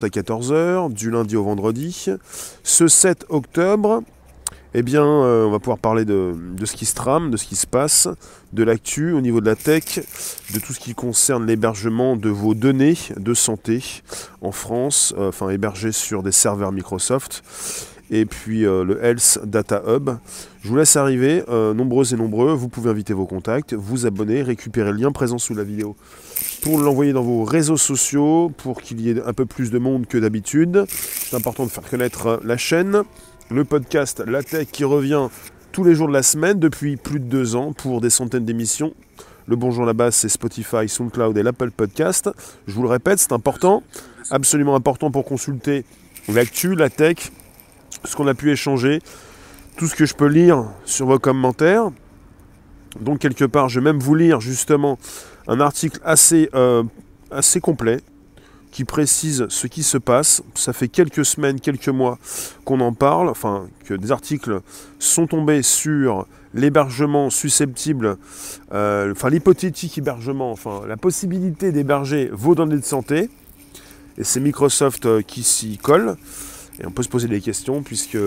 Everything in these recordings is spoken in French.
à 14h, du lundi au vendredi. Ce 7 octobre, eh bien, euh, on va pouvoir parler de, ce qui se trame, de ce qui se passe, de l'actu au niveau de la tech, de tout ce qui concerne l'hébergement de vos données de santé en France, euh, enfin hébergées sur des serveurs Microsoft et puis euh, le Health Data Hub. Je vous laisse arriver, nombreux et nombreux, vous pouvez inviter vos contacts, vous abonner, récupérer le lien présent sous la vidéo pour l'envoyer dans vos réseaux sociaux, pour qu'il y ait un peu plus de monde que d'habitude. C'est important de faire connaître euh, la chaîne, le podcast La Tech qui revient tous les jours de la semaine depuis plus de deux ans pour des centaines d'émissions. Le Bonjour la base, c'est Spotify, SoundCloud et l'Apple Podcast. Je vous le répète, c'est important, absolument important pour consulter l'actu, la tech, ce qu'on a pu échanger, tout ce que je peux lire sur vos commentaires. Donc quelque part, je vais même vous lire justement un article assez, euh, assez complet qui précise ce qui se passe. Ça fait quelques semaines, quelques mois qu'on en parle, enfin que des articles sont tombés sur l'hébergement susceptible, euh, enfin l'hypothétique hébergement, enfin la possibilité d'héberger vos données de santé. Et c'est Microsoft euh, qui s'y colle. Et on peut se poser des questions, puisque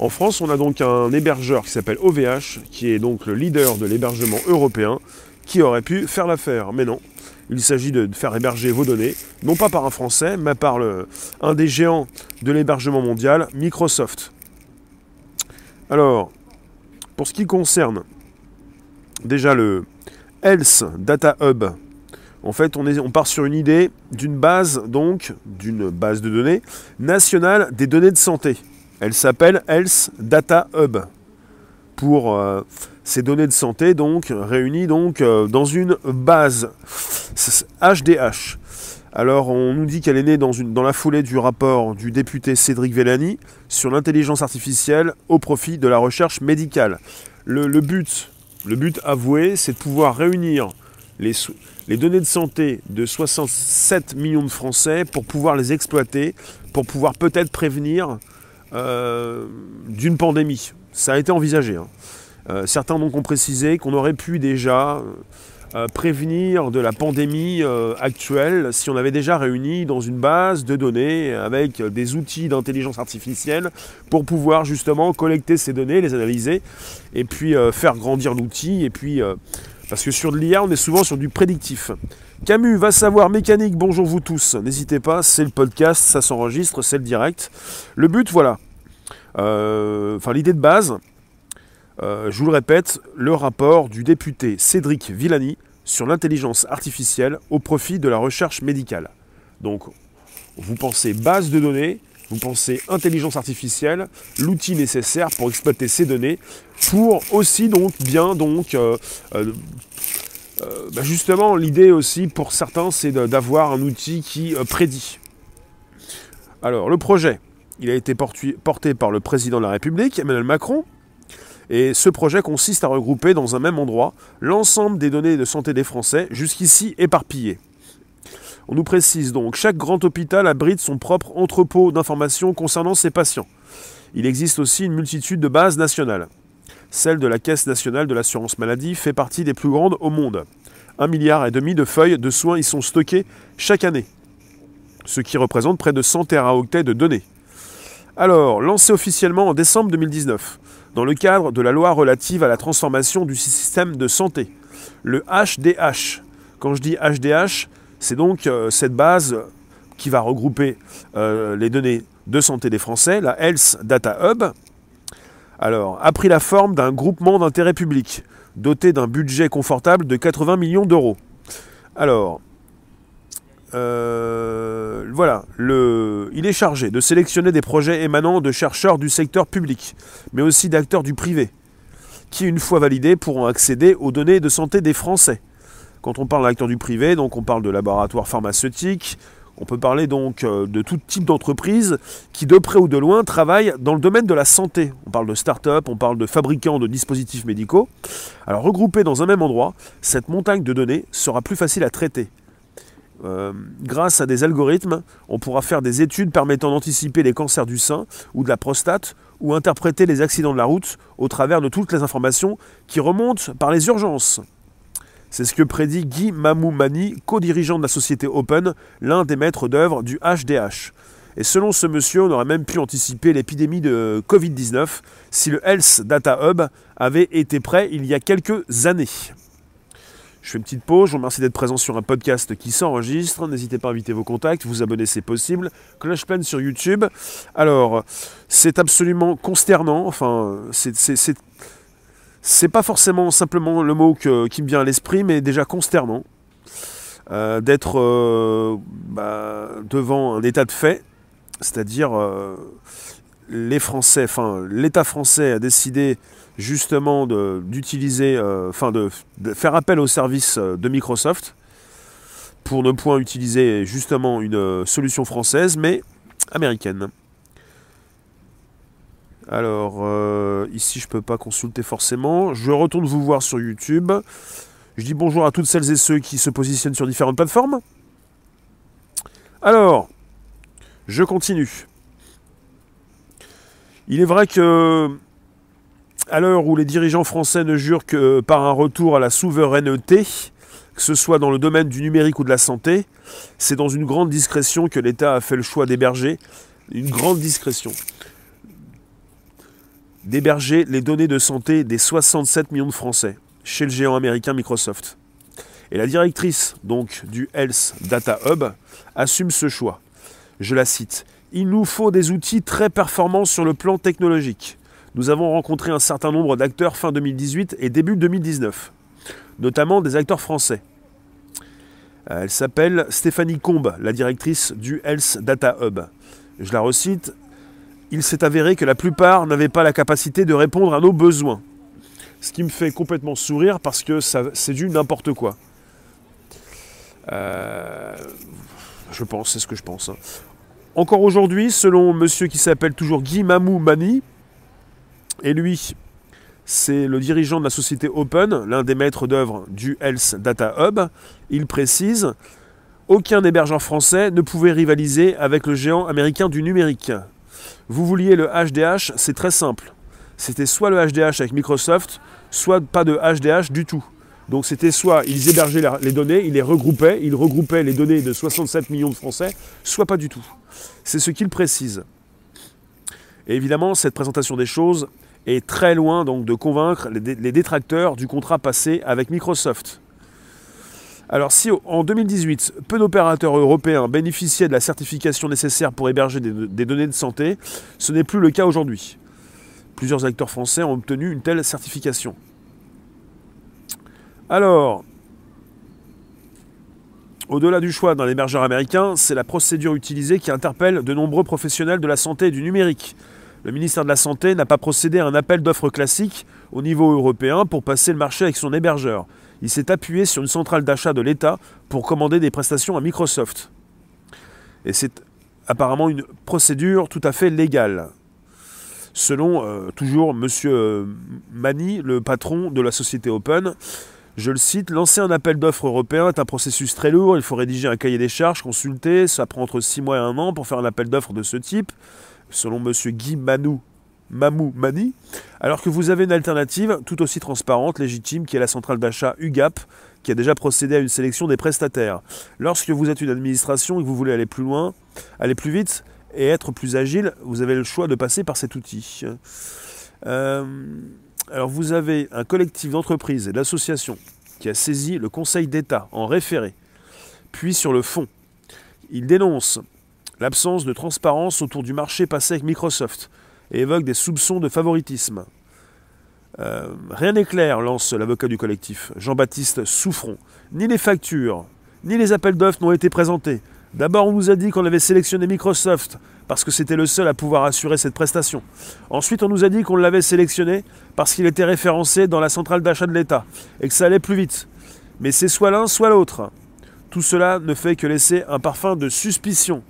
en France, on a donc un hébergeur qui s'appelle OVH, qui est donc le leader de l'hébergement européen, qui aurait pu faire l'affaire. Mais non, il s'agit de faire héberger vos données, non pas par un Français, mais par un des géants de l'hébergement mondial, Microsoft. Alors, pour ce qui concerne déjà le Health Data Hub, en fait, on, est, on part sur une idée d'une base, donc, d'une base de données nationale des données de santé. Elle s'appelle Health Data Hub. Pour euh, ces données de santé, donc, réunies donc, euh, dans une base HDH. Alors, on nous dit qu'elle est née dans, une, dans, la foulée du rapport du député Cédric Vellani sur l'intelligence artificielle au profit de la recherche médicale. Le, but, le but avoué, c'est de pouvoir réunir les, les données de santé de 67 millions de Français pour pouvoir les exploiter, pour pouvoir peut-être prévenir euh, d'une pandémie. Ça a été envisagé. Hein. Euh, certains donc ont précisé qu'on aurait pu déjà euh, prévenir de la pandémie actuelle si on avait déjà réuni dans une base de données avec des outils d'intelligence artificielle pour pouvoir justement collecter ces données, les analyser et puis faire grandir l'outil parce que sur de l'IA, on est souvent sur du prédictif. Camus va savoir mécanique, bonjour vous tous. N'hésitez pas, c'est le podcast, ça s'enregistre, c'est le direct. Le but, voilà. Euh, enfin, l'idée de base, euh, je vous le répète, le rapport du député Cédric Villani sur l'intelligence artificielle au profit de la recherche médicale. Donc, vous pensez base de données, vous pensez intelligence artificielle, l'outil nécessaire pour exploiter ces données, pour aussi donc bien donc euh, bah, justement l'idée aussi pour certains c'est d'avoir un outil qui prédit. Alors le projet, il a été porté par le président de la République, Emmanuel Macron, et ce projet consiste à regrouper dans un même endroit l'ensemble des données de santé des Français, jusqu'ici éparpillées. On nous précise donc, chaque grand hôpital abrite son propre entrepôt d'informations concernant ses patients. Il existe aussi une multitude de bases nationales. Celle de la Caisse nationale de l'assurance maladie fait partie des plus grandes au monde. Un milliard et demi de feuilles de soins y sont stockées chaque année, ce qui représente près de 100 teraoctets de données. Alors, lancé officiellement en décembre 2019, dans le cadre de la loi relative à la transformation du système de santé, le HDH. Quand je dis HDH, c'est donc euh, cette base qui va regrouper euh, les données de santé des Français, la Health Data Hub, alors, a pris la forme d'un groupement d'intérêt public, doté d'un budget confortable de 80 millions d'euros. Alors, euh, voilà, il est chargé de sélectionner des projets émanant de chercheurs du secteur public, mais aussi d'acteurs du privé, qui, une fois validés, pourront accéder aux données de santé des Français. Quand on parle d'acteurs du privé, donc on parle de laboratoires pharmaceutiques, on peut parler donc euh, de tout type d'entreprise qui, de près ou de loin, travaillent dans le domaine de la santé. On parle de start-up, on parle de fabricants de dispositifs médicaux. Alors, regroupés dans un même endroit, cette montagne de données sera plus facile à traiter. Euh, grâce à des algorithmes, on pourra faire des études permettant d'anticiper les cancers du sein ou de la prostate ou interpréter les accidents de la route au travers de toutes les informations qui remontent par les urgences. C'est ce que prédit Guy Mamoumani, co-dirigeant de la société Open, l'un des maîtres d'œuvre du HDH. Et selon ce monsieur, on aurait même pu anticiper l'épidémie de Covid-19 si le Health Data Hub avait été prêt il y a quelques années. Je fais une petite pause, je vous remercie d'être présent sur un podcast qui s'enregistre. N'hésitez pas à inviter vos contacts, vous abonner c'est possible. Cloche pleine sur YouTube. Alors, c'est absolument consternant, enfin, c'est pas forcément simplement le mot qui me vient à l'esprit, mais déjà consternant. Euh, d'être euh, bah, devant un état de fait c'est-à-dire euh, les Français, enfin l'État français a décidé justement d'utiliser, euh, enfin de, faire appel au service euh, de Microsoft pour ne point utiliser justement une solution française, mais américaine. Alors, ici, je peux pas consulter forcément. Je retourne vous voir sur YouTube. Je dis bonjour à toutes celles et ceux qui se positionnent sur différentes plateformes. Alors, je continue. Il est vrai que, à l'heure où les dirigeants français ne jurent que par un retour à la souveraineté, que ce soit dans le domaine du numérique ou de la santé, c'est dans une grande discrétion que l'État a fait le choix d'héberger, une grande discrétion, d'héberger les données de santé des 67 millions de Français chez le géant américain Microsoft. Et la directrice donc du Health Data Hub assume ce choix je la cite, Il nous faut des outils très performants sur le plan technologique. Nous avons rencontré un certain nombre d'acteurs fin 2018 et début 2019, notamment des acteurs français. Elle s'appelle Stéphanie Combe, la directrice du Health Data Hub. Je la recite, Il s'est avéré que la plupart n'avaient pas la capacité de répondre à nos besoins. Ce qui me fait complètement sourire parce que c'est du n'importe quoi. Euh, je pense, c'est ce que je pense. Hein. Encore aujourd'hui, selon monsieur qui s'appelle toujours Guy Mamou Mani, et lui, c'est le dirigeant de la société Open, l'un des maîtres d'œuvre du Health Data Hub, il précise aucun hébergeur français ne pouvait rivaliser avec le géant américain du numérique. Vous vouliez le HDH, c'est très simple. C'était soit le HDH avec Microsoft, soit pas de HDH du tout. Donc c'était soit ils hébergeaient les données, ils les regroupaient, ils regroupaient les données de 67 millions de Français, soit pas du tout. C'est ce qu'ils précisent. Et évidemment, cette présentation des choses est très loin donc de convaincre les détracteurs du contrat passé avec Microsoft. Alors si en 2018, peu d'opérateurs européens bénéficiaient de la certification nécessaire pour héberger des données de santé, ce n'est plus le cas aujourd'hui. Plusieurs acteurs français ont obtenu une telle certification. Alors, au-delà du choix d'un hébergeur américain, c'est la procédure utilisée qui interpelle de nombreux professionnels de la santé et du numérique. Le ministère de la Santé n'a pas procédé à un appel d'offres classique au niveau européen pour passer le marché avec son hébergeur. Il s'est appuyé sur une centrale d'achat de l'État pour commander des prestations à Microsoft. Et c'est apparemment une procédure tout à fait légale. Selon euh, toujours M. Mani, le patron de la société Open, je le cite, lancer un appel d'offres européen est un processus très lourd, il faut rédiger un cahier des charges, consulter, ça prend entre 6 mois et un an pour faire un appel d'offres de ce type, selon M. Guy Manou, Mamou Mani, alors que vous avez une alternative tout aussi transparente, légitime, qui est la centrale d'achat UGAP, qui a déjà procédé à une sélection des prestataires. Lorsque vous êtes une administration et que vous voulez aller plus loin, aller plus vite et être plus agile, vous avez le choix de passer par cet outil. Euh, alors vous avez un collectif d'entreprises et d'associations qui a saisi le Conseil d'État en référé, puis sur le fond. Il dénonce l'absence de transparence autour du marché passé avec Microsoft et évoque des soupçons de favoritisme. Euh, rien n'est clair, lance l'avocat du collectif, Jean-Baptiste Souffron. Ni les factures, ni les appels d'offres n'ont été présentés. D'abord, on nous a dit qu'on avait sélectionné Microsoft parce que c'était le seul à pouvoir assurer cette prestation. Ensuite, on nous a dit qu'on l'avait sélectionné parce qu'il était référencé dans la centrale d'achat de l'État et que ça allait plus vite. Mais c'est soit l'un, soit l'autre. Tout cela ne fait que laisser un parfum de suspicion.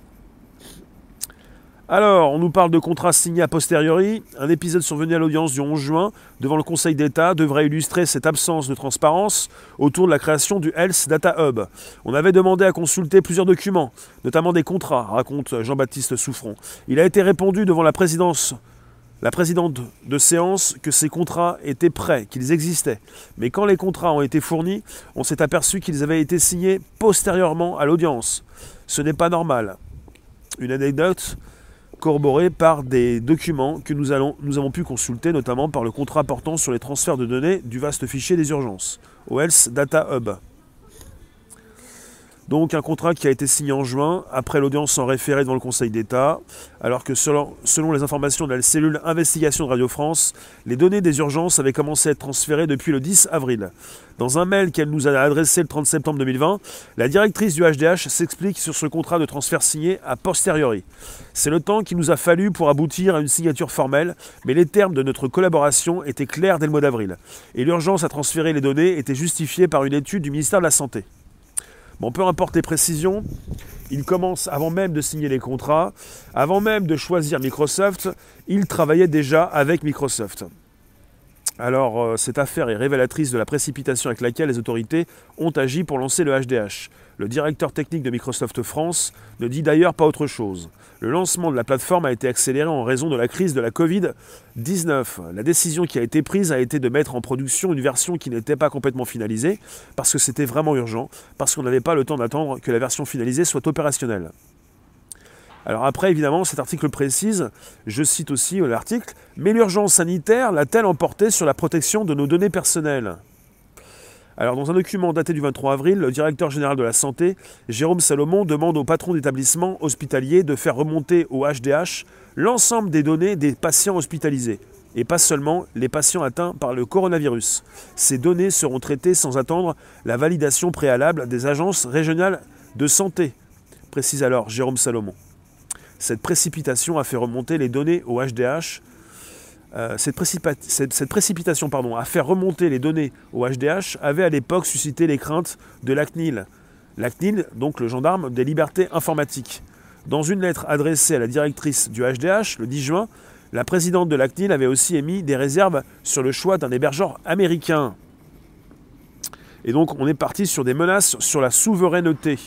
Alors, on nous parle de contrats signés a posteriori. Un épisode survenu à l'audience du 11 juin devant le Conseil d'État devrait illustrer cette absence de transparence autour de la création du Health Data Hub. On avait demandé à consulter plusieurs documents, notamment des contrats, raconte Jean-Baptiste Souffron. Il a été répondu devant la présidence la présidente de séance que ces contrats étaient prêts, qu'ils existaient. Mais quand les contrats ont été fournis, on s'est aperçu qu'ils avaient été signés postérieurement à l'audience. Ce n'est pas normal. Une anecdote corroborée par des documents que nous, nous avons pu consulter, notamment par le contrat portant sur les transferts de données du vaste fichier des urgences, OELS Data Hub. Donc un contrat qui a été signé en juin, après l'audience en référé devant le Conseil d'État, alors que selon, les informations de la cellule investigation de Radio France, les données des urgences avaient commencé à être transférées depuis le 10 avril. Dans un mail qu'elle nous a adressé le 30 septembre 2020, la directrice du HDH s'explique sur ce contrat de transfert signé a posteriori. C'est le temps qu'il nous a fallu pour aboutir à une signature formelle, mais les termes de notre collaboration étaient clairs dès le mois d'avril. Et l'urgence à transférer les données était justifiée par une étude du ministère de la Santé. Bon, peu importe les précisions, il commence, avant même de signer les contrats, avant même de choisir Microsoft, il travaillait déjà avec Microsoft. Alors, euh, cette affaire est révélatrice de la précipitation avec laquelle les autorités ont agi pour lancer le HDH. Le directeur technique de Microsoft France ne dit d'ailleurs pas autre chose. Le lancement de la plateforme a été accéléré en raison de la crise de la Covid-19. La décision qui a été prise a été de mettre en production une version qui n'était pas complètement finalisée, parce que c'était vraiment urgent, parce qu'on n'avait pas le temps d'attendre que la version finalisée soit opérationnelle. Alors après, évidemment, cet article précise, je cite aussi l'article, mais l'urgence sanitaire l'a-t-elle emporté sur la protection de nos données personnelles? Alors, dans un document daté du 23 avril, le directeur général de la santé, Jérôme Salomon, demande au patron d'établissement hospitalier de faire remonter au HDH l'ensemble des données des patients hospitalisés, et pas seulement les patients atteints par le coronavirus. Ces données seront traitées sans attendre la validation préalable des agences régionales de santé, précise alors Jérôme Salomon. Cette précipitation a fait remonter les données au HDH. Euh, cette, précipitation pardon, à faire remonter les données au HDH avait à l'époque suscité les craintes de l'ACNIL. L'ACNIL, donc le gendarme des libertés informatiques. Dans une lettre adressée à la directrice du HDH le 10 juin, la présidente de l'ACNIL avait aussi émis des réserves sur le choix d'un hébergeur américain. Et donc on est parti sur des menaces sur la souveraineté.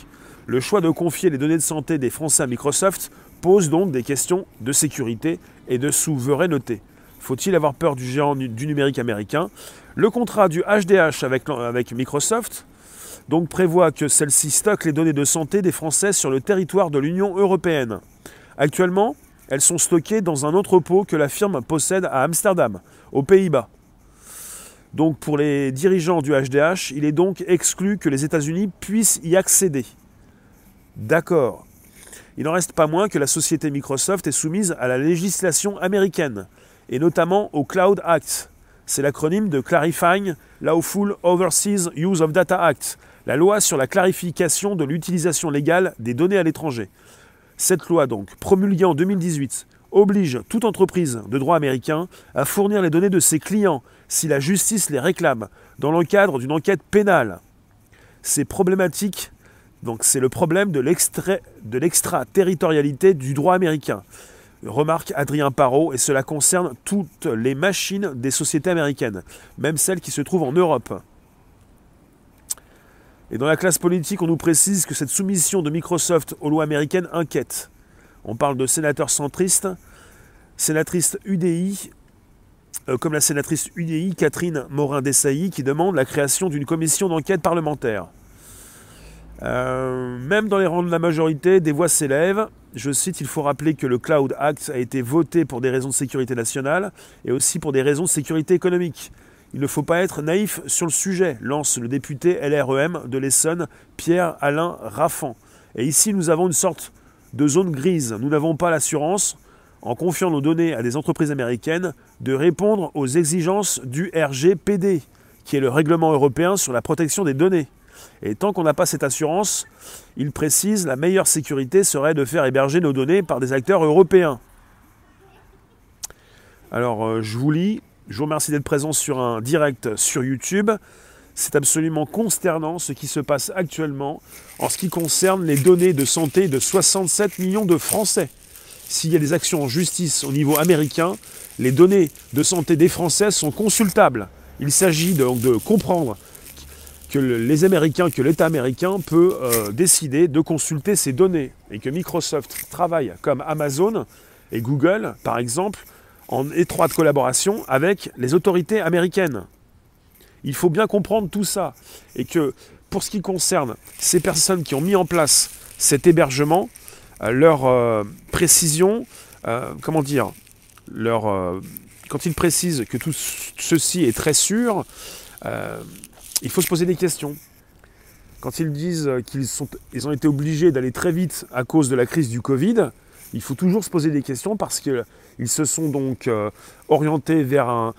Le choix de confier les données de santé des Français à Microsoft pose donc des questions de sécurité et de souveraineté. Faut-il avoir peur du géant du numérique américain? Le contrat du HDH avec, Microsoft prévoit que celle-ci stocke les données de santé des Français sur le territoire de l'Union européenne. Actuellement, elles sont stockées dans un entrepôt que la firme possède à Amsterdam, aux Pays-Bas. Donc pour les dirigeants du HDH, il est donc exclu que les États-Unis puissent y accéder. D'accord. Il n'en reste pas moins que la société Microsoft est soumise à la législation américaine, et notamment au Cloud Act. C'est l'acronyme de Clarifying Lawful Overseas Use of Data Act, la loi sur la clarification de l'utilisation légale des données à l'étranger. Cette loi, donc, promulguée en 2018, oblige toute entreprise de droit américain à fournir les données de ses clients si la justice les réclame, dans le cadre d'une enquête pénale. C'est problématique donc c'est le problème de l'extraterritorialité du droit américain. Remarque Adrien Parot, et cela concerne toutes les machines des sociétés américaines, même celles qui se trouvent en Europe. Et dans la classe politique, on nous précise que cette soumission de Microsoft aux lois américaines inquiète. On parle de sénateurs centristes, sénatrice UDI, euh, comme la sénatrice UDI Catherine Morin-Dessailly, qui demande la création d'une commission d'enquête parlementaire. Euh, même dans les rangs de la majorité, des voix s'élèvent. Je cite, il faut rappeler que le Cloud Act a été voté pour des raisons de sécurité nationale et aussi pour des raisons de sécurité économique. Il ne faut pas être naïf sur le sujet, lance le député LREM de l'Essonne, Pierre-Alain Raffan. Et ici, nous avons une sorte de zone grise. Nous n'avons pas l'assurance, en confiant nos données à des entreprises américaines, de répondre aux exigences du RGPD, qui est le règlement européen sur la protection des données. Et tant qu'on n'a pas cette assurance, il précise, la meilleure sécurité serait de faire héberger nos données par des acteurs européens. Alors, euh, je vous lis, je vous remercie d'être présent sur un direct sur YouTube. C'est absolument consternant ce qui se passe actuellement en ce qui concerne les données de santé de 67 millions de Français. S'il y a des actions en justice au niveau américain, les données de santé des Français sont consultables. Il s'agit donc de comprendre que les Américains, que l'État américain peut euh, décider de consulter ces données et que Microsoft travaille comme Amazon et Google, par exemple, en étroite collaboration avec les autorités américaines. Il faut bien comprendre tout ça. Et que pour ce qui concerne ces personnes qui ont mis en place cet hébergement, euh, leur euh, précision, comment dire, leur, quand ils précisent que tout ceci est très sûr, il faut se poser des questions. Quand ils disent qu'ils ils ont été obligés d'aller très vite à cause de la crise du Covid, il faut toujours se poser des questions parce qu'ils se sont donc orientés vers un,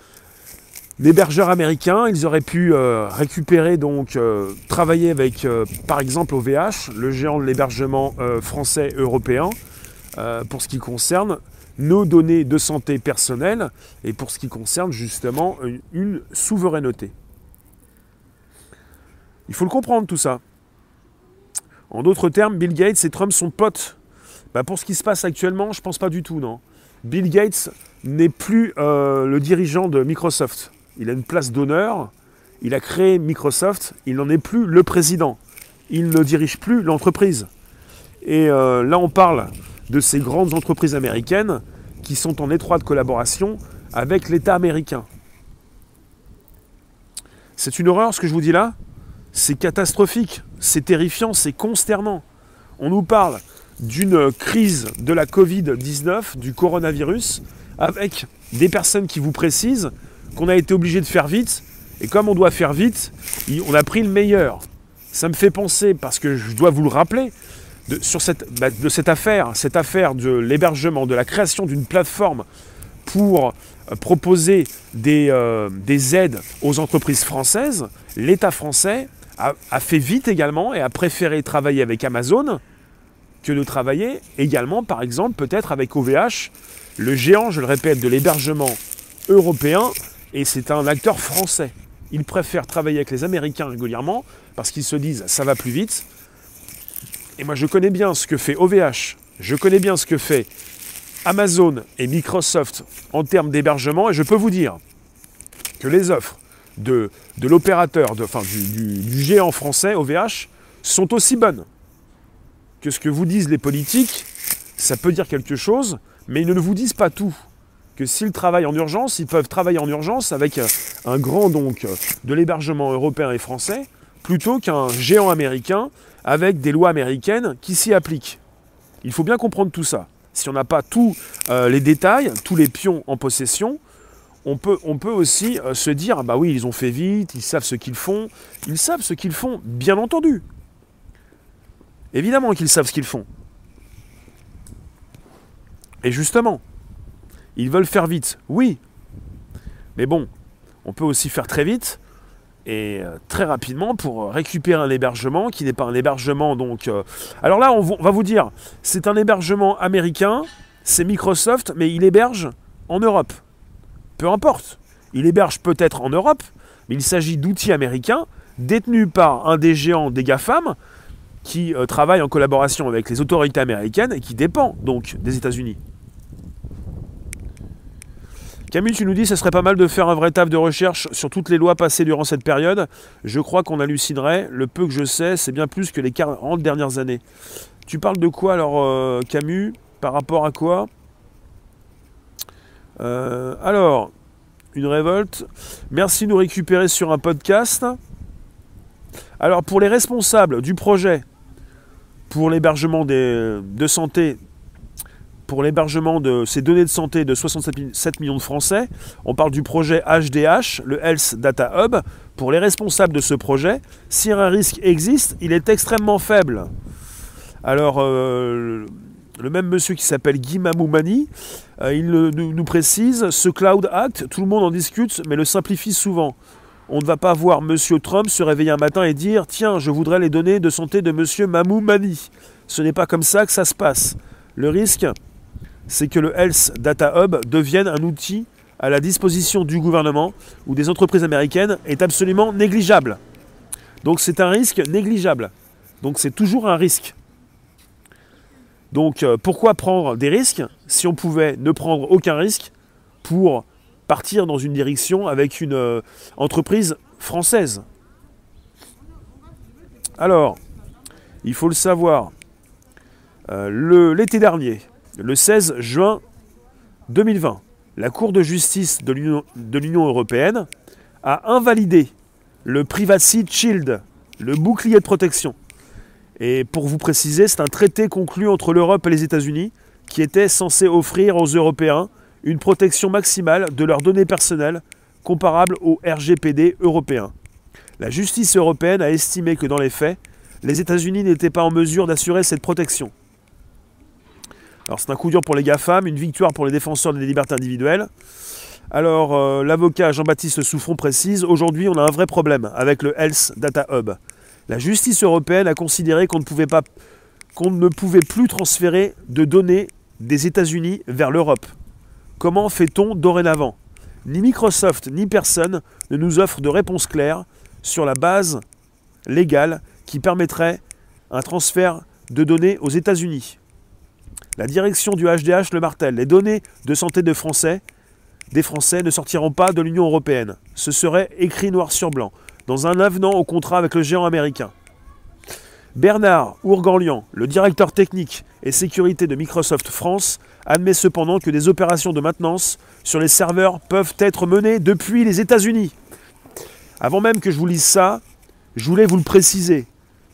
l'hébergeur américain. Ils auraient pu euh, récupérer, donc euh, travailler avec, euh, par exemple, OVH, le géant de l'hébergement français européen, pour ce qui concerne nos données de santé personnelle et pour ce qui concerne justement une, souveraineté. Il faut le comprendre tout ça. En d'autres termes, Bill Gates et Trump sont potes. Bah, pour ce qui se passe actuellement, je pense pas du tout, non. Bill Gates n'est plus le dirigeant de Microsoft il a une place d'honneur, il a créé Microsoft, il n'en est plus le président, il ne dirige plus l'entreprise. Et euh, là, on parle de ces grandes entreprises américaines qui sont en étroite collaboration avec l'État américain. C'est une horreur ce que je vous dis là? C'est catastrophique, c'est terrifiant, c'est consternant. On nous parle d'une crise de la Covid-19, du coronavirus, avec des personnes qui vous précisent qu'on a été obligé de faire vite. Et comme on doit faire vite, on a pris le meilleur. Ça me fait penser, parce que je dois vous le rappeler, de, bah, cette affaire, cette affaire de l'hébergement, de la création d'une plateforme pour euh, proposer des, euh, des, aides aux entreprises françaises, l'État français a, fait vite également et a préféré travailler avec Amazon que de travailler également, par exemple, peut-être avec OVH, le géant, je le répète, de l'hébergement européen et c'est un acteur français. Il préfère travailler avec les Américains régulièrement parce qu'ils se disent ça va plus vite. Et moi je connais bien ce que fait OVH, je connais bien ce que fait Amazon et Microsoft en termes d'hébergement et je peux vous dire que les offres de, l'opérateur, enfin du, géant français OVH sont aussi bonnes que ce que vous disent les politiques. Ça peut dire quelque chose, mais ils ne vous disent pas tout que s'ils travaillent en urgence, ils peuvent travailler en urgence avec un grand donc de l'hébergement européen et français, plutôt qu'un géant américain avec des lois américaines qui s'y appliquent. Il faut bien comprendre tout ça. Si on n'a pas tous euh, les détails, tous les pions en possession, on peut, aussi euh, se dire, bah oui, ils ont fait vite, ils savent ce qu'ils font. Ils savent ce qu'ils font, bien entendu. Évidemment qu'ils savent ce qu'ils font. Et justement, ils veulent faire vite, oui. Mais bon, on peut aussi faire très vite et euh, très rapidement pour récupérer un hébergement qui n'est pas un hébergement donc. Euh, alors là, on va vous dire, c'est un hébergement américain, c'est Microsoft, mais il héberge en Europe. Peu importe. Il héberge peut-être en Europe, mais il s'agit d'outils américains détenus par un des géants des GAFAM qui euh, travaille en collaboration avec les autorités américaines et qui dépend donc des États-Unis. Camille, tu nous dis que ce serait pas mal de faire un vrai taf de recherche sur toutes les lois passées durant cette période. Je crois qu'on hallucinerait. Le peu que je sais, c'est bien plus que les 40 dernières années. Tu parles de quoi alors, euh, Camus Par rapport à quoi? Euh, Alors, une révolte. Merci de nous récupérer sur un podcast. Alors, pour les responsables du projet pour l'hébergement de santé pour l'hébergement de ces données de santé de 67 millions de Français. On parle du projet HDH, le Health Data Hub. Pour les responsables de ce projet, si un risque existe, il est extrêmement faible. Alors, euh, le même monsieur qui s'appelle Guy Mamoumani, euh, il nous, précise, ce Cloud Act, tout le monde en discute, mais le simplifie souvent. On ne va pas voir monsieur Trump se réveiller un matin et dire Tiens, je voudrais les données de santé de monsieur Mamoumani. Ce n'est pas comme ça que ça se passe. Le risque, c'est que le Health Data Hub devienne un outil à la disposition du gouvernement ou des entreprises américaines est absolument négligeable. Donc c'est un risque négligeable. Donc c'est toujours un risque. Donc euh, pourquoi prendre des risques si on pouvait ne prendre aucun risque pour partir dans une direction avec une euh, entreprise française? Alors, il faut le savoir, euh, l'été dernier, le 16 juin 2020, la Cour de justice de l'Union européenne a invalidé le Privacy Shield, le bouclier de protection. Et pour vous préciser, c'est un traité conclu entre l'Europe et les États-Unis qui était censé offrir aux Européens une protection maximale de leurs données personnelles comparable au RGPD européen. La justice européenne a estimé que dans les faits, les États-Unis n'étaient pas en mesure d'assurer cette protection. Alors c'est un coup dur pour les GAFAM, une victoire pour les défenseurs des libertés individuelles. Alors euh, l'avocat Jean-Baptiste Souffron précise, aujourd'hui on a un vrai problème avec le Health Data Hub. La justice européenne a considéré qu'on ne pouvait plus transférer de données des États-Unis vers l'Europe. Comment fait-on dorénavant? Ni Microsoft ni personne ne nous offre de réponse claire sur la base légale qui permettrait un transfert de données aux États-Unis. La direction du HDH le martèle. Les données de santé de Français, des Français ne sortiront pas de l'Union européenne. Ce serait écrit noir sur blanc, dans un avenant au contrat avec le géant américain. Bernard Ourganlian, le directeur technique et sécurité de Microsoft France, admet cependant que des opérations de maintenance sur les serveurs peuvent être menées depuis les États-Unis. Avant même que je vous lise ça, je voulais vous le préciser,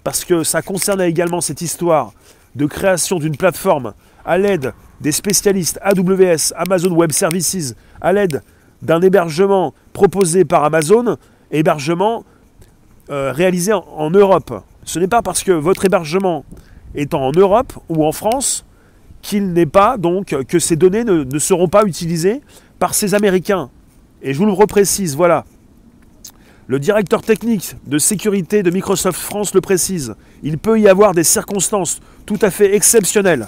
parce que ça concernait également cette histoire de création d'une plateforme à l'aide des spécialistes AWS, Amazon Web Services, à l'aide d'un hébergement proposé par Amazon, hébergement euh, réalisé en, Europe. Ce n'est pas parce que votre hébergement étant en Europe ou en France qu'il n'est pas donc que ces données ne, ne seront pas utilisées par ces Américains. Et je vous le reprécise, voilà. Le directeur technique de sécurité de Microsoft France le précise. Il peut y avoir des circonstances tout à fait exceptionnelles.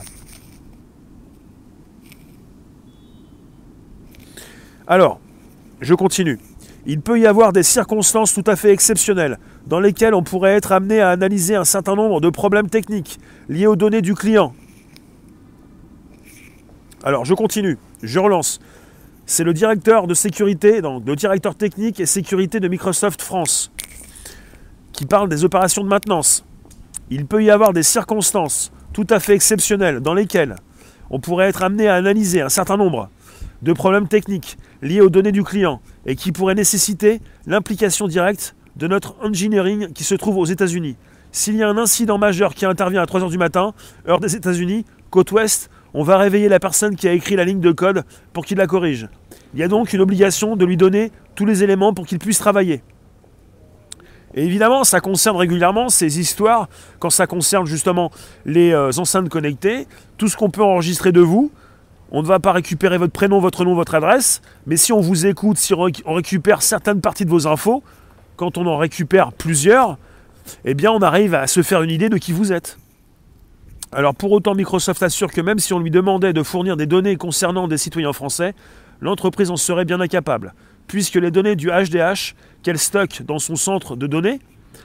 Alors, je continue. Il peut y avoir des circonstances tout à fait exceptionnelles dans lesquelles on pourrait être amené à analyser un certain nombre de problèmes techniques liés aux données du client. Alors, je continue, je relance c'est le directeur de sécurité, donc le directeur technique et sécurité de Microsoft France, qui parle des opérations de maintenance. Il peut y avoir des circonstances tout à fait exceptionnelles dans lesquelles on pourrait être amené à analyser un certain nombre de problèmes techniques liés aux données du client et qui pourraient nécessiter l'implication directe de notre engineering qui se trouve aux États-Unis. S'il y a un incident majeur qui intervient à 3h du matin, heure des États-Unis, côte ouest, on va réveiller la personne qui a écrit la ligne de code pour qu'il la corrige. Il y a donc une obligation de lui donner tous les éléments pour qu'il puisse travailler. Et évidemment, ça concerne régulièrement ces histoires, quand ça concerne justement les euh, enceintes connectées, tout ce qu'on peut enregistrer de vous. On ne va pas récupérer votre prénom, votre nom, votre adresse, mais si on vous écoute, si on récupère certaines parties de vos infos, quand on en récupère plusieurs, eh bien on arrive à se faire une idée de qui vous êtes. Alors pour autant, Microsoft assure que même si on lui demandait de fournir des données concernant des citoyens français, l'entreprise en serait bien incapable, puisque les données du HDH qu'elle stocke dans son centre de données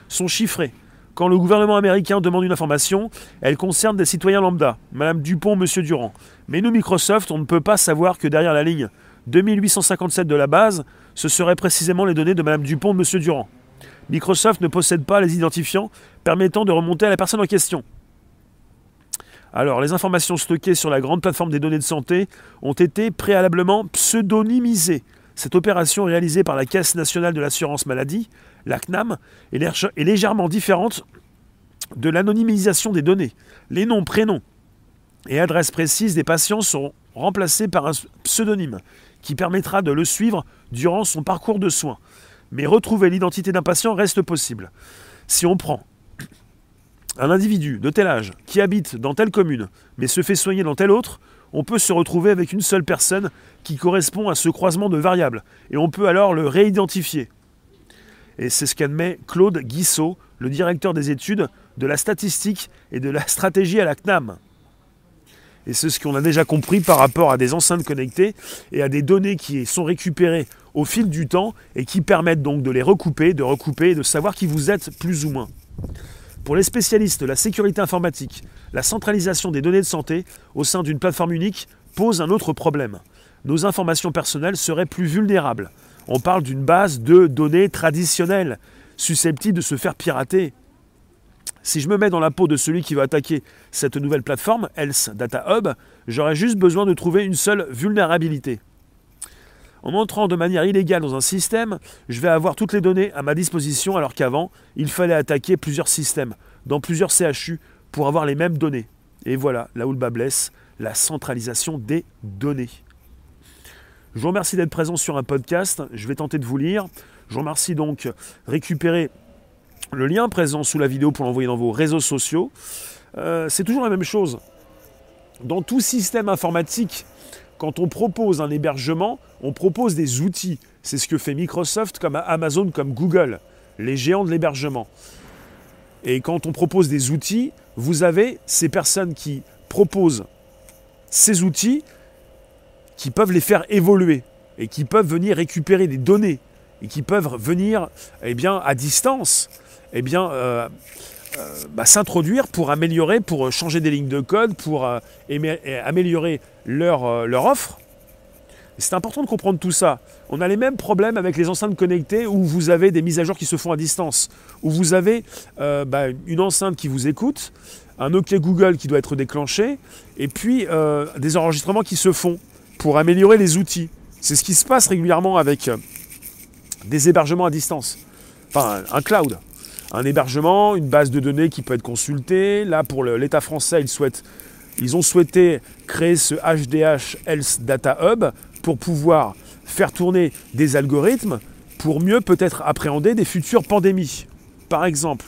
sont chiffrées. Quand le gouvernement américain demande une information, elle concerne des citoyens lambda, Madame Dupont, Monsieur Durand. Mais nous, Microsoft, on ne peut pas savoir que derrière la ligne 2857 de la base, ce seraient précisément les données de Madame Dupont, Monsieur Durand. Microsoft ne possède pas les identifiants permettant de remonter à la personne en question. Alors, les informations stockées sur la grande plateforme des données de santé ont été préalablement pseudonymisées. Cette opération réalisée par la Caisse nationale de l'assurance maladie, la CNAM, est légèrement différente de l'anonymisation des données. Les noms, prénoms et adresses précises des patients sont remplacés par un pseudonyme qui permettra de le suivre durant son parcours de soins. Mais retrouver l'identité d'un patient reste possible. Si on prend un individu de tel âge qui habite dans telle commune mais se fait soigner dans telle autre, on peut se retrouver avec une seule personne qui correspond à ce croisement de variables et on peut alors le réidentifier. Et c'est ce qu'admet Claude Guissot, le directeur des études de la statistique et de la stratégie à la CNAM. Et c'est ce qu'on a déjà compris par rapport à des enceintes connectées et à des données qui sont récupérées au fil du temps et qui permettent donc de les recouper, de recouper et de savoir qui vous êtes plus ou moins. Pour les spécialistes la sécurité informatique, la centralisation des données de santé au sein d'une plateforme unique pose un autre problème. Nos informations personnelles seraient plus vulnérables. On parle d'une base de données traditionnelles, susceptible de se faire pirater. Si je me mets dans la peau de celui qui va attaquer cette nouvelle plateforme, Else Data Hub, j'aurais juste besoin de trouver une seule vulnérabilité. En entrant de manière illégale dans un système, je vais avoir toutes les données à ma disposition alors qu'avant, il fallait attaquer plusieurs systèmes, dans plusieurs CHU, pour avoir les mêmes données. Et voilà, là où le bas blesse, la centralisation des données. Je vous remercie d'être présent sur un podcast. Je vais tenter de vous lire. Je vous remercie donc récupérer le lien présent sous la vidéo pour l'envoyer dans vos réseaux sociaux. Euh, c'est toujours la même chose. Dans tout système informatique, quand on propose un hébergement, on propose des outils. C'est ce que fait Microsoft, comme Amazon, comme Google, les géants de l'hébergement. Et quand on propose des outils, vous avez ces personnes qui proposent ces outils qui peuvent les faire évoluer et qui peuvent venir récupérer des données et qui peuvent venir eh bien, à distance eh bien, euh, euh, bah, s'introduire pour améliorer, pour changer des lignes de code, pour euh, améliorer leur, leur offre. C'est important de comprendre tout ça. On a les mêmes problèmes avec les enceintes connectées où vous avez des mises à jour qui se font à distance, où vous avez bah, une enceinte qui vous écoute, un OK Google qui doit être déclenché, et puis des enregistrements qui se font pour améliorer les outils. C'est ce qui se passe régulièrement avec des hébergements à distance. Enfin, un cloud un hébergement, une base de données qui peut être consultée. Là, pour l'État français, ils, ils ont souhaité créer ce HDH Health Data Hub pour pouvoir faire tourner des algorithmes pour mieux peut-être appréhender des futures pandémies, par exemple.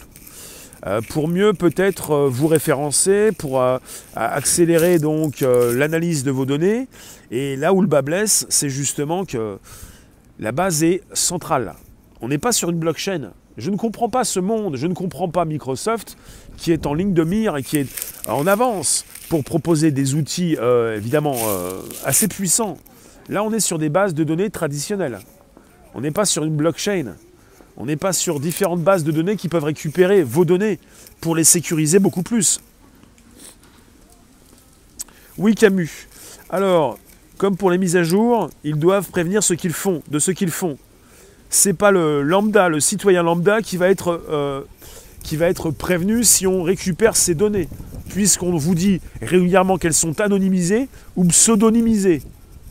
Euh, pour mieux peut-être euh, vous référencer, pour euh, accélérer donc l'analyse de vos données. Et là où le bas blesse, c'est justement que la base est centrale. On n'est pas sur une blockchain, je ne comprends pas ce monde, je ne comprends pas Microsoft qui est en ligne de mire et qui est en avance pour proposer des outils évidemment assez puissants. Là, on est sur des bases de données traditionnelles. On n'est pas sur une blockchain. On n'est pas sur différentes bases de données qui peuvent récupérer vos données pour les sécuriser beaucoup plus. Oui, Camus. Alors, comme pour les mises à jour, ils doivent prévenir ce qu'ils font, de ce qu'ils font c'est pas le lambda, le citoyen lambda qui va être, euh, qui va être prévenu si on récupère ces données, puisqu'on vous dit régulièrement qu'elles sont anonymisées ou pseudonymisées,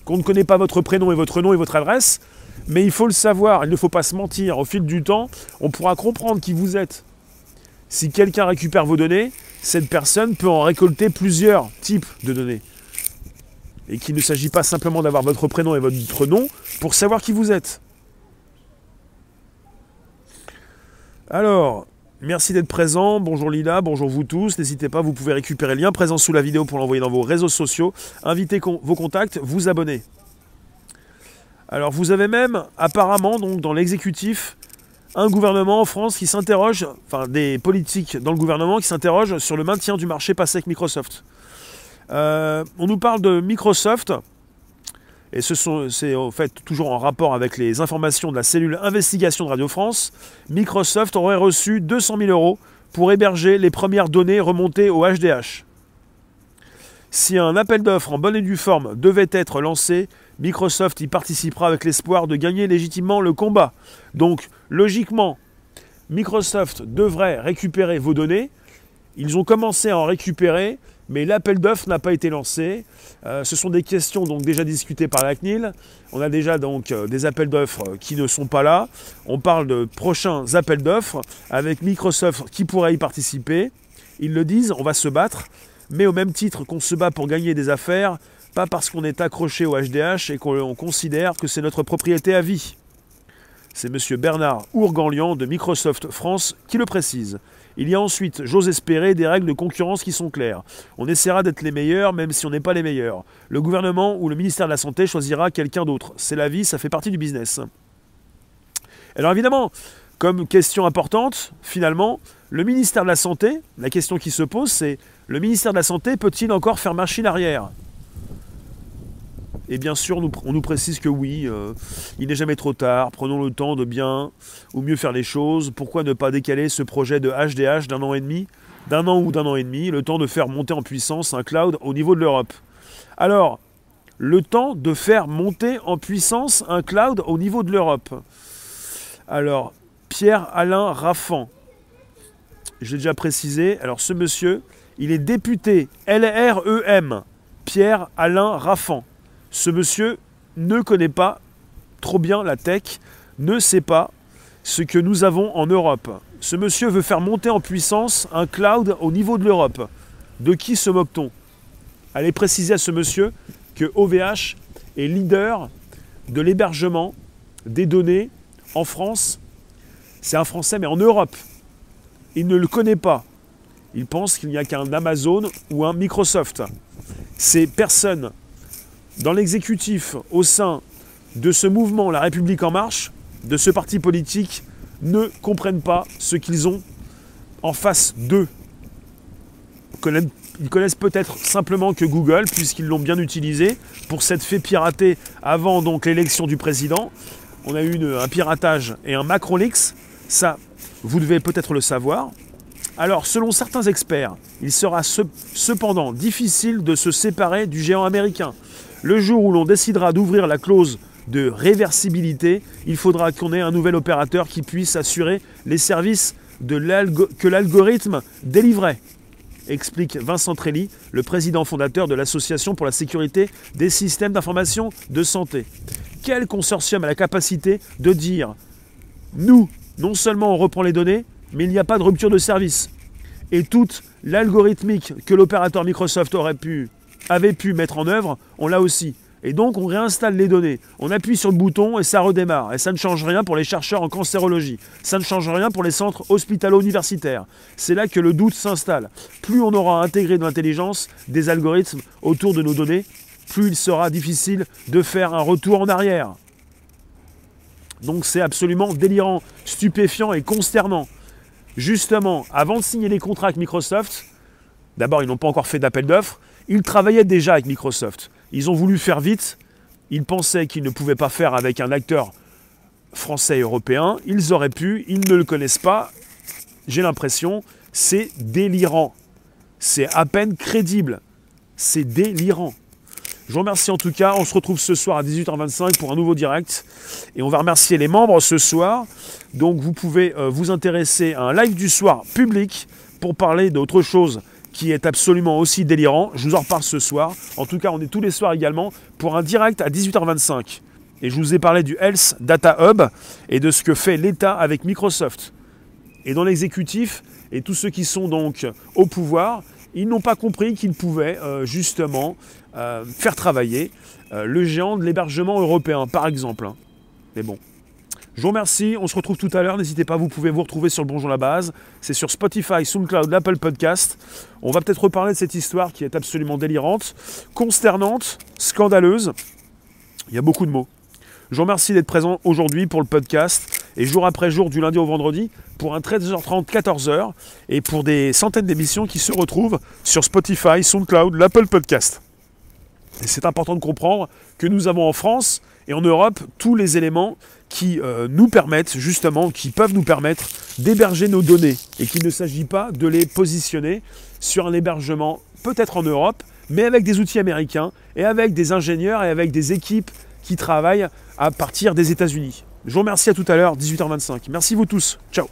qu'on ne connaît pas votre prénom et votre nom et votre adresse, mais il faut le savoir, il ne faut pas se mentir. Au fil du temps, on pourra comprendre qui vous êtes. Si quelqu'un récupère vos données, cette personne peut en récolter plusieurs types de données. Et qu'il ne s'agit pas simplement d'avoir votre prénom et votre nom pour savoir qui vous êtes. Alors, merci d'être présent. Bonjour Lila, bonjour vous tous. N'hésitez pas, vous pouvez récupérer le lien présent sous la vidéo pour l'envoyer dans vos réseaux sociaux. Invitez vos contacts, vous abonner. Alors, vous avez même apparemment, dans l'exécutif, un gouvernement en France qui s'interroge, enfin des politiques dans le gouvernement qui s'interrogent sur le maintien du marché passé avec Microsoft. Euh, on nous parle de Microsoft et c'est en fait toujours en rapport avec les informations de la cellule investigation de Radio France, Microsoft aurait reçu 200 000 euros pour héberger les premières données remontées au HDH. Si un appel d'offres en bonne et due forme devait être lancé, Microsoft y participera avec l'espoir de gagner légitimement le combat. Donc, logiquement, Microsoft devrait récupérer vos données. Ils ont commencé à en récupérer mais l'appel d'offres n'a pas été lancé. Euh, ce sont des questions donc déjà discutées par la CNIL. On a déjà donc euh, des appels d'offres qui ne sont pas là. On parle de prochains appels d'offres avec Microsoft qui pourrait y participer. Ils le disent, on va se battre, mais au même titre qu'on se bat pour gagner des affaires, pas parce qu'on est accroché au HDH et qu'on considère que c'est notre propriété à vie. C'est M. Bernard Ourganlian de Microsoft France qui le précise. Il y a ensuite, j'ose espérer, des règles de concurrence qui sont claires. On essaiera d'être les meilleurs, même si on n'est pas les meilleurs. Le gouvernement ou le ministère de la Santé choisira quelqu'un d'autre. C'est la vie, ça fait partie du business. Alors évidemment, comme question importante, finalement, le ministère de la Santé, la question qui se pose, c'est le ministère de la Santé peut-il encore faire machine arrière? Et bien sûr, on nous précise que oui, euh, il n'est jamais trop tard, prenons le temps de bien ou mieux faire les choses. Pourquoi ne pas décaler ce projet de HDH d'un an et demi, d'un an ou d'un an et demi, le temps de faire monter en puissance un cloud au niveau de l'Europe? Alors, le temps de faire monter en puissance un cloud au niveau de l'Europe. Alors, Pierre-Alain Raffan, j'ai déjà précisé, alors ce monsieur, il est député LREM, Pierre-Alain Raffan. Ce monsieur ne connaît pas trop bien la tech, ne sait pas ce que nous avons en Europe. Ce monsieur veut faire monter en puissance un cloud au niveau de l'Europe. De qui se moque-t-on? Allez préciser à ce monsieur que OVH est leader de l'hébergement des données en France. C'est un Français, mais en Europe. Il ne le connaît pas. Il pense qu'il n'y a qu'un Amazon ou un Microsoft. Ces personnes dans l'exécutif au sein de ce mouvement La République en marche, de ce parti politique, ne comprennent pas ce qu'ils ont en face d'eux. Ils connaissent peut-être simplement que Google, puisqu'ils l'ont bien utilisé pour s'être fait pirater avant donc l'élection du président. On a eu un piratage et un Macronix. Ça, vous devez peut-être le savoir. Alors, selon certains experts, il sera cependant difficile de se séparer du géant américain. Le jour où l'on décidera d'ouvrir la clause de réversibilité, il faudra qu'on ait un nouvel opérateur qui puisse assurer les services que l'algorithme délivrait, explique Vincent Trelli, le président fondateur de l'Association pour la sécurité des systèmes d'information de santé. Quel consortium a la capacité de dire nous, non seulement on reprend les données, mais il n'y a pas de rupture de service? Et toute l'algorithmique que l'opérateur Microsoft aurait pu, avait pu mettre en œuvre, on l'a aussi. Et donc on réinstalle les données, on appuie sur le bouton et ça redémarre. Et ça ne change rien pour les chercheurs en cancérologie, ça ne change rien pour les centres hospitalo-universitaires. C'est là que le doute s'installe. Plus on aura intégré de l'intelligence des algorithmes autour de nos données, plus il sera difficile de faire un retour en arrière. Donc c'est absolument délirant, stupéfiant et consternant. Justement, avant de signer les contrats avec Microsoft, d'abord ils n'ont pas encore fait d'appel d'offres, ils travaillaient déjà avec Microsoft. Ils ont voulu faire vite. Ils pensaient qu'ils ne pouvaient pas faire avec un acteur français européen. Ils auraient pu, ils ne le connaissent pas. J'ai l'impression, c'est délirant. C'est à peine crédible. C'est délirant. Je vous remercie en tout cas. On se retrouve ce soir à 18h25 pour un nouveau direct. Et on va remercier les membres ce soir. Donc vous pouvez euh, vous intéresser à un live du soir public pour parler d'autre chose qui est absolument aussi délirant. Je vous en reparle ce soir. En tout cas, on est tous les soirs également pour un direct à 18h25. Et je vous ai parlé du Health Data Hub et de ce que fait l'État avec Microsoft. Et dans l'exécutif, et tous ceux qui sont donc au pouvoir, ils n'ont pas compris qu'ils pouvaient euh, justement euh, faire travailler euh, le géant de l'hébergement européen, par exemple. Mais bon, je vous remercie, on se retrouve tout à l'heure. N'hésitez pas, vous pouvez vous retrouver sur le Bonjour la base. C'est sur Spotify, SoundCloud, l'Apple Podcast. On va peut-être reparler de cette histoire qui est absolument délirante, consternante, scandaleuse. Il y a beaucoup de mots. Je vous remercie d'être présent aujourd'hui pour le podcast et jour après jour du lundi au vendredi pour un 13h30, 14h et pour des centaines d'émissions qui se retrouvent sur Spotify, SoundCloud, l'Apple Podcast. Et c'est important de comprendre que nous avons en France et en Europe tous les éléments qui euh, nous permettent justement, qui peuvent nous permettre d'héberger nos données et qu'il ne s'agit pas de les positionner sur un hébergement peut-être en Europe, mais avec des outils américains et avec des ingénieurs et avec des équipes qui travaillent à partir des États-Unis. Je vous remercie à tout à l'heure, 18h25. Merci vous tous. Ciao